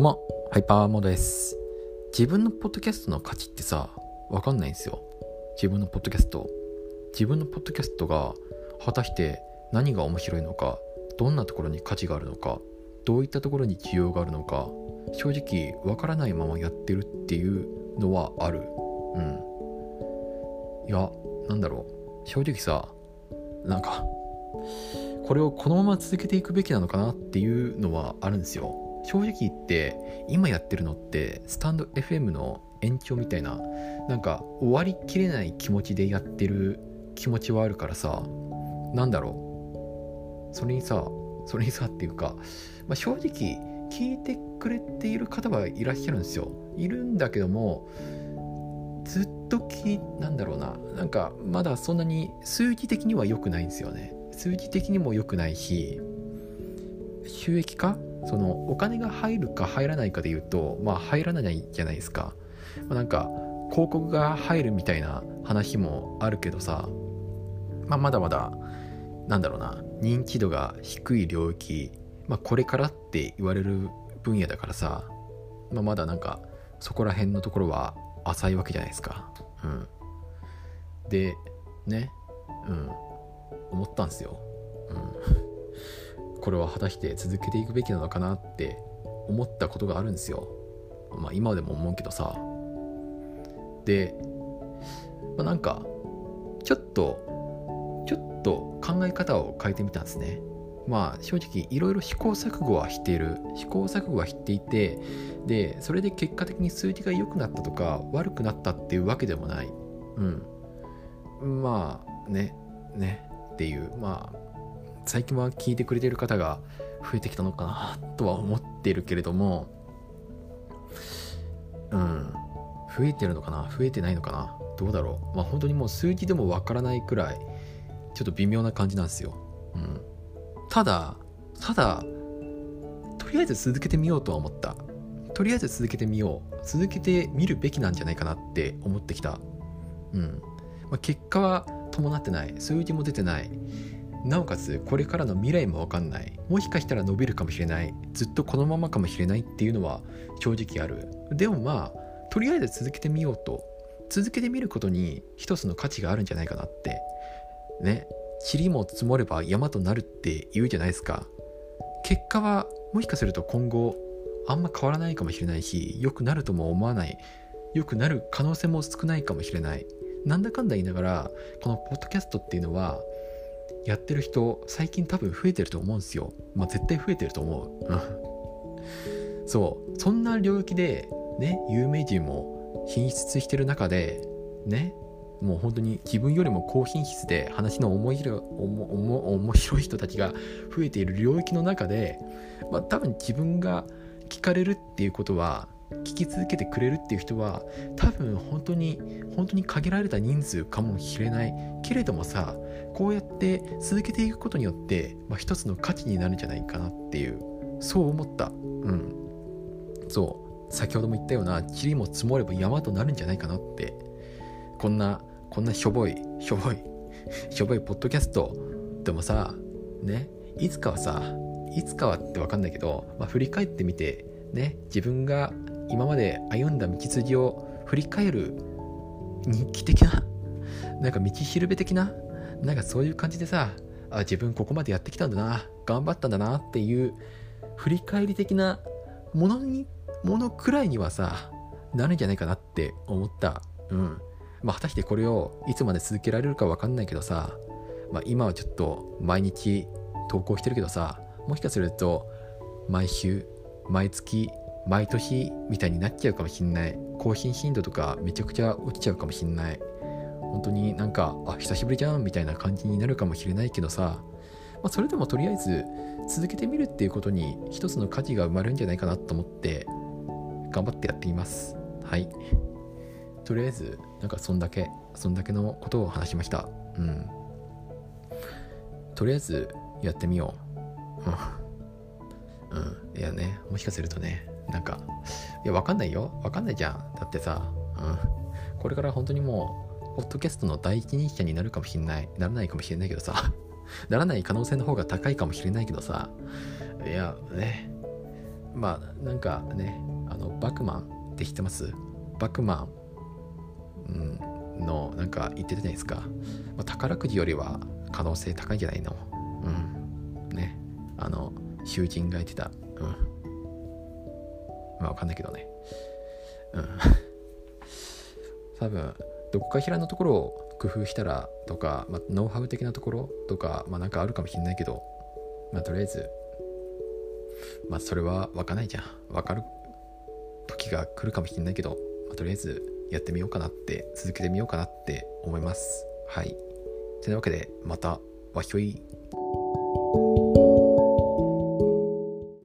どうも、ハイパーモードです。自分のポッドキャストの価値ってさ、わかんないんですよ。自分のポッドキャスト。自分のポッドキャストが果たして何が面白いのか、どんなところに価値があるのか、どういったところに需要があるのか、正直わからないままやってるっていうのはある。うん。いや、なんだろう。正直さ、なんか、これをこのまま続けていくべきなのかなっていうのはあるんですよ正直言って今やってるのってスタンド FM の延長みたいななんか終わりきれない気持ちでやってる気持ちはあるからさなんだろう。それにさそれにさっていうか、まあ、正直聞いてくれている方はいらっしゃるんですよ。いるんだけどもずっと聞なんだろうな。なんかまだそんなに数字的には良くないんですよね。数字的にも良くないし収益化そのお金が入るか入らないかで言うとまあ入らないじゃないですか、まあ、なんか広告が入るみたいな話もあるけどさ、まあ、まだまだなんだろうな認知度が低い領域、まあ、これからって言われる分野だからさ、まあ、まだなんかそこら辺のところは浅いわけじゃないですか。うん。でねうん。思ったんですよ、うん、これは果たして続けていくべきなのかなって思ったことがあるんですよ。まあ今でも思うけどさ。で、まあ、なんかちょっとちょっと考え方を変えてみたんですね。まあ正直いろいろ試行錯誤はしている。試行錯誤はしていてでそれで結果的に数字が良くなったとか悪くなったっていうわけでもない。うん。まあね。ね。っていう。まあ最近は聞いてくれてる方が増えてきたのかなとは思っているけれどもうん増えてるのかな増えてないのかなどうだろう。まあ本当にもう数字でもわからないくらいちょっと微妙な感じなんですよ、うん、ただただとりあえず続けてみようとは思った。とりあえず続けてみよう。続けてみるべきなんじゃないかなって思ってきた。うん、まあ、結果は伴ってない。数字も出てない。なおかつこれからの未来も分かんない。もしかしたら伸びるかもしれない。ずっとこのままかもしれないっていうのは正直ある。でもまあとりあえず続けてみようと。続けてみることに一つの価値があるんじゃないかなって。ね。塵も積もれば山となるって言うじゃないですか。結果はもしかすると今後あんま変わらないかもしれないし良くなるとも思わない。良くなる可能性も少ないかもしれない。なんだかんだ言いながらこのポッドキャストっていうのはやってる人最近多分増えてると思うんですよ。まあ絶対増えてると思う。そう。そんな領域でね有名人も品質してる中でねもう本当に自分よりも高品質で話の面白い面白い人たちが増えている領域の中で、まあ、多分自分が聞かれるっていうことは聞き続けてくれるっていう人は多分本当に本当に限られた人数かもしれないけれどもさこうやって続けていくことによって、まあ、一つの価値になるんじゃないかなっていうそう思った。うん。そう。先ほども言ったような塵も積もれば山となるんじゃないかなって。こんなこんなしょぼいしょぼい しょぼいポッドキャストでもさねいつかはさいつかはって分かんないけど、まあ、振り返ってみてね自分が今まで歩んだ道筋を振り返る日記的な なんか道しるべ的ななんかそういう感じでさあ自分ここまでやってきたんだな頑張ったんだなっていう振り返り的なものにものくらいにはさなるんじゃないかなって思った。うん。まあ果たしてこれをいつまで続けられるか分かんないけどさ、まあ、今はちょっと毎日投稿してるけどさもしかすると毎週毎月毎年みたいになっちゃうかもしんない。更新頻度とかめちゃくちゃ落ちちゃうかもしんない。本当になんかあ久しぶりじゃんみたいな感じになるかもしれないけどさ、まあ、それでもとりあえず続けてみるっていうことに一つの価値が生まれるんじゃないかなと思って頑張ってやっています。はい。とりあえずなんかそんだけそんだけのことを話しました。うん。とりあえずやってみよう。うん。いやねもしかするとねなんか、いや、わかんないよ。わかんないじゃん。だってさ、うん。これから本当にもう、ポッドキャストの第一人者になるかもしれない。ならないかもしれないけどさ、ならない可能性の方が高いかもしれないけどさ、いや、ね、まあなんかねあのバクマンって知ってます？バクマン、うん、のなんか言ってたじゃないですか、まあ、宝くじよりは可能性高いんじゃないの？うん。囚人が言ってた。うん。まあわかんないけどね。うん。多分どこかしらのところを工夫したらとか、まあ、ノウハウ的なところとか、まあ、なんかあるかもしれないけど、まあ、とりあえず、まあ、それは分かんないじゃん。分かる時が来るかもしれないけど、まあ、とりあえずやってみようかなって続けてみようかなって思います。はい。というわけでまたわひょい。